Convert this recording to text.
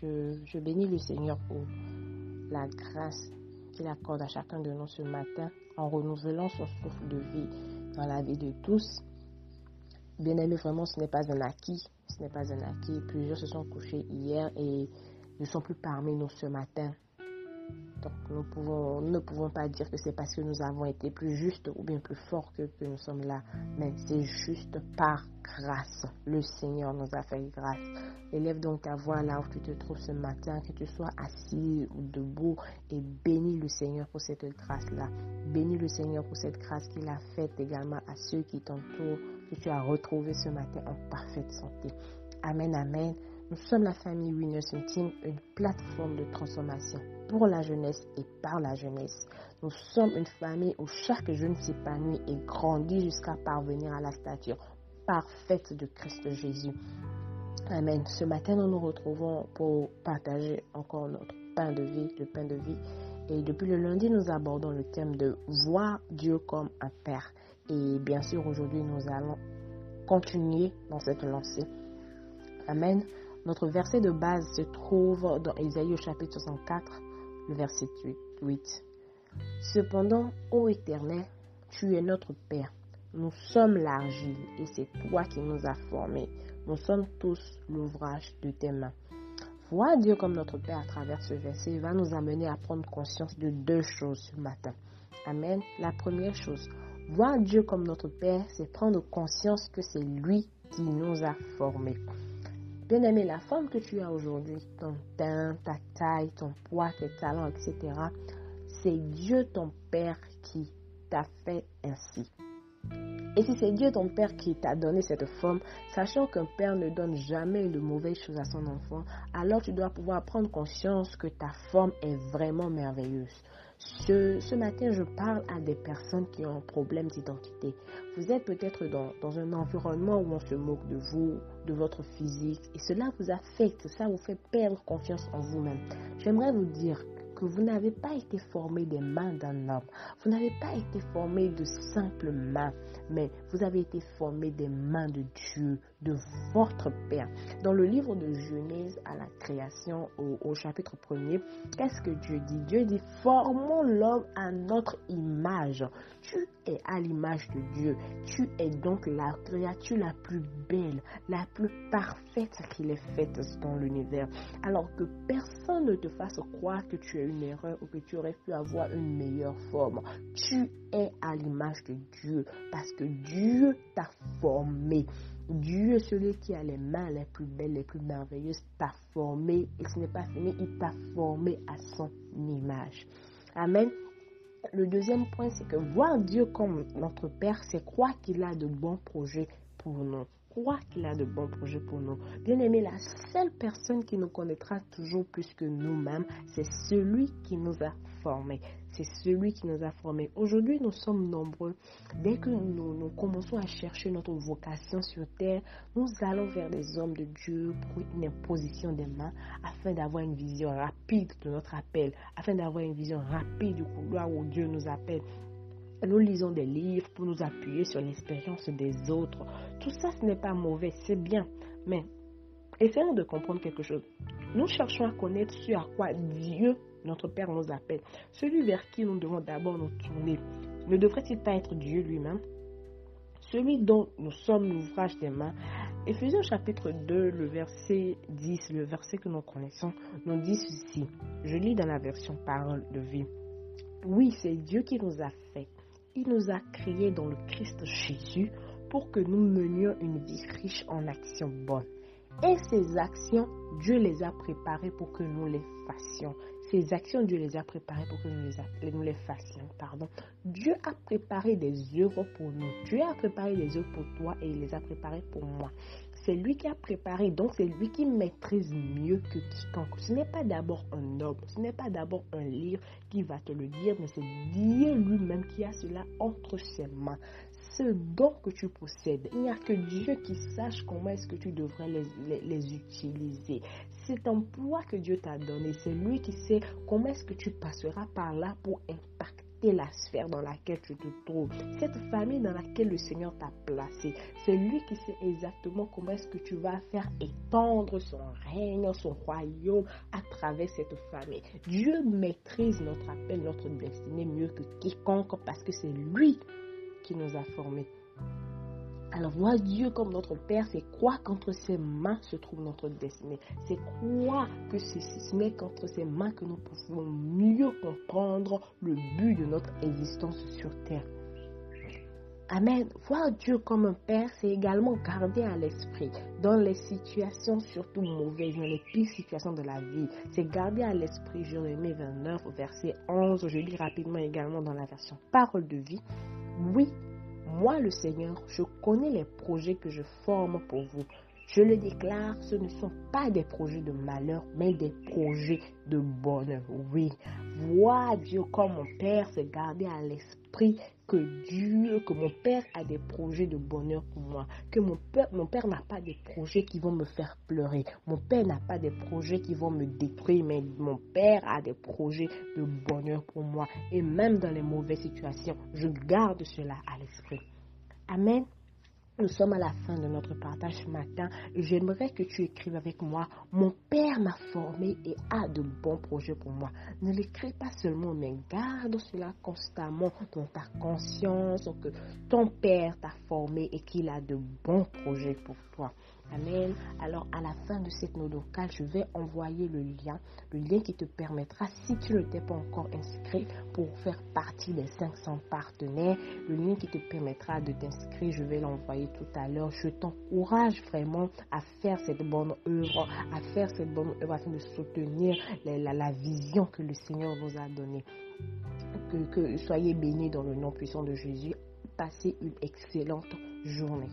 je, bénis le Seigneur pour la grâce qu'il accorde à chacun de nous ce matin en renouvelant son souffle de vie dans la vie de tous. Bien aimé, vraiment, ce n'est pas un acquis. Ce n'est pas un acquis. Plusieurs se sont couchés hier et ne sont plus parmi nous ce matin. Donc nous, ne pouvons pas dire que c'est parce que nous avons été plus justes ou bien plus forts que, que nous sommes là. Mais c'est juste par grâce. Le Seigneur nous a fait grâce. Élève donc ta voix là où tu te trouves ce matin, que tu sois assis ou debout et bénis le Seigneur pour cette grâce-là. Bénis le Seigneur pour cette grâce qu'il a faite également à ceux qui t'entourent, que tu as retrouvé ce matin en parfaite santé. Amen, amen. Nous sommes la famille Winners Team, une plateforme de transformation pour la jeunesse et par la jeunesse. Nous sommes une famille où chaque jeune s'épanouit et grandit jusqu'à parvenir à la stature parfaite de Christ Jésus. Amen. Ce matin, nous nous retrouvons pour partager encore notre pain de vie, le pain de vie. Et depuis le lundi, nous abordons le thème de voir Dieu comme un Père. Et bien sûr, aujourd'hui, nous allons continuer dans cette lancée. Amen. Notre verset de base se trouve dans Ésaïe au chapitre 64, le verset 8. Cependant, ô Éternel, tu es notre Père. Nous sommes l'argile et c'est toi qui nous as formés. Nous sommes tous l'ouvrage de tes mains. Voir Dieu comme notre Père à travers ce verset va nous amener à prendre conscience de deux choses ce matin. Amen. La première chose, voir Dieu comme notre Père, c'est prendre conscience que c'est lui qui nous a formés. Bien-aimé, la forme que tu as aujourd'hui, ton teint, ta taille, ton poids, tes talents, etc., c'est Dieu ton Père qui t'a fait ainsi. Et si c'est Dieu ton Père qui t'a donné cette forme, sachant qu'un Père ne donne jamais de mauvaises choses à son enfant, alors tu dois pouvoir prendre conscience que ta forme est vraiment merveilleuse. Ce, matin, je parle à des personnes qui ont un problème d'identité. Vous êtes peut-être dans, dans, un environnement où on se moque de vous, de votre physique, et cela vous affecte, ça vous fait perdre confiance en vous-même. J'aimerais vous dire que vous n'avez pas été formé des mains d'un homme. Vous n'avez pas été formé de simples mains, mais vous avez été formé des mains de Dieu, de votre Père. Dans le livre de Genèse à la création, au, chapitre 1er, qu'est-ce que Dieu dit? Dieu dit, formons l'homme à notre image. Tu es à l'image de Dieu. Tu es donc la créature la plus belle, la plus parfaite qu'il ait faite dans l'univers. Alors que personne ne te fasse croire que tu es une erreur ou que tu aurais pu avoir une meilleure forme. Tu es à l'image de Dieu parce que Dieu t'a formé. Dieu, celui qui a les mains les plus belles, les plus merveilleuses, t'a formé. Et ce n'est pas fini, il t'a formé à son image. Amen. Le deuxième point, c'est que voir Dieu comme notre Père, c'est croire qu'il a de bons projets pour nous croire qu'il a de bons projets pour nous. Bien aimé, la seule personne qui nous connaîtra toujours plus que nous-mêmes, c'est celui qui nous a formés. C'est celui qui nous a formés. Aujourd'hui, nous sommes nombreux. Dès que nous, nous, commençons à chercher notre vocation sur terre, nous allons vers des hommes de Dieu pour une imposition des mains afin d'avoir une vision rapide de notre appel, afin d'avoir une vision rapide du couloir où Dieu nous appelle. Nous lisons des livres pour nous appuyer sur l'expérience des autres. Tout ça, ce n'est pas mauvais, c'est bien. Mais essayons de comprendre quelque chose. Nous cherchons à connaître ce à quoi Dieu, notre Père, nous appelle. Celui vers qui nous devons d'abord nous tourner. Ne devrait-il pas être Dieu lui-même? Celui dont nous sommes l'ouvrage des mains. Éphésiens chapitre 2, le verset 10, le verset que nous connaissons, nous dit ceci. Je lis dans la version parole de vie. Oui, c'est Dieu qui nous a fait il nous a créés dans le Christ Jésus pour que nous menions une vie riche en actions bonnes. Et ces actions, Dieu les a préparées pour que nous les fassions. Ces actions, Dieu les a préparées pour que nous les, nous les fassions. Pardon. Dieu a préparé des œuvres pour nous. Dieu a préparé des œuvres pour toi et il les a préparées pour moi. C'est lui qui a préparé, donc c'est lui qui maîtrise mieux que quiconque. Ce n'est pas d'abord un homme, ce n'est pas d'abord un livre qui va te le dire, mais c'est Dieu lui-même qui a cela entre ses mains. Ce don que tu possèdes, il n'y a que Dieu qui sache comment est-ce que tu devrais les, les, utiliser. Cet emploi que Dieu t'a donné, c'est lui qui sait comment est-ce que tu passeras par là pour impacter la sphère dans laquelle tu te trouves, cette famille dans laquelle le Seigneur t'a placé. C'est lui qui sait exactement comment est-ce que tu vas faire étendre son règne, son royaume à travers cette famille. Dieu maîtrise notre appel, notre destinée mieux que quiconque parce que c'est lui qui nous a formés. Alors voir Dieu comme notre Père, c'est croire qu'entre ses mains se trouve notre destinée? C'est croire que ce n'est qu'entre ses mains que nous pouvons mieux comprendre le but de notre existence sur terre? Amen. Voir Dieu comme un Père, c'est également garder à l'esprit dans les situations surtout mauvaises, dans les pires situations de la vie. C'est garder à l'esprit Jérémie 29, verset 11. Je lis rapidement également dans la version Parole de vie. Oui, moi, le Seigneur, je connais les projets que je forme pour vous. Je le déclare, ce ne sont pas des projets de malheur, mais des projets de bonheur. Oui, voir Dieu comme mon Père, c'est garder à l'esprit que Dieu, que mon Père a des projets de bonheur pour moi, que mon Père, mon père n'a pas des projets qui vont me faire pleurer, mon Père n'a pas des projets qui vont me détruire, mais mon Père a des projets de bonheur pour moi. Et même dans les mauvaises situations, je garde cela à l'esprit. Amen. Nous sommes à la fin de notre partage ce matin. J'aimerais que tu écrives avec moi. Mon Père m'a formé et a de bons projets pour moi. Ne l'écris pas seulement, mais garde cela constamment dans ta conscience que ton Père t'a formé et qu'il a de bons projets pour toi. Amen. Alors à la fin de cette note locale, je vais envoyer le lien, le lien qui te permettra, si tu ne t'es pas encore inscrit, pour faire partie des 500 partenaires, le lien qui te permettra de t'inscrire, je vais l'envoyer tout à l'heure. Je t'encourage vraiment à faire cette bonne œuvre, à faire cette bonne œuvre afin de soutenir la, la, vision que le Seigneur nous a donnée. Que, que soyez bénis dans le nom puissant de Jésus. Passez une excellente journée.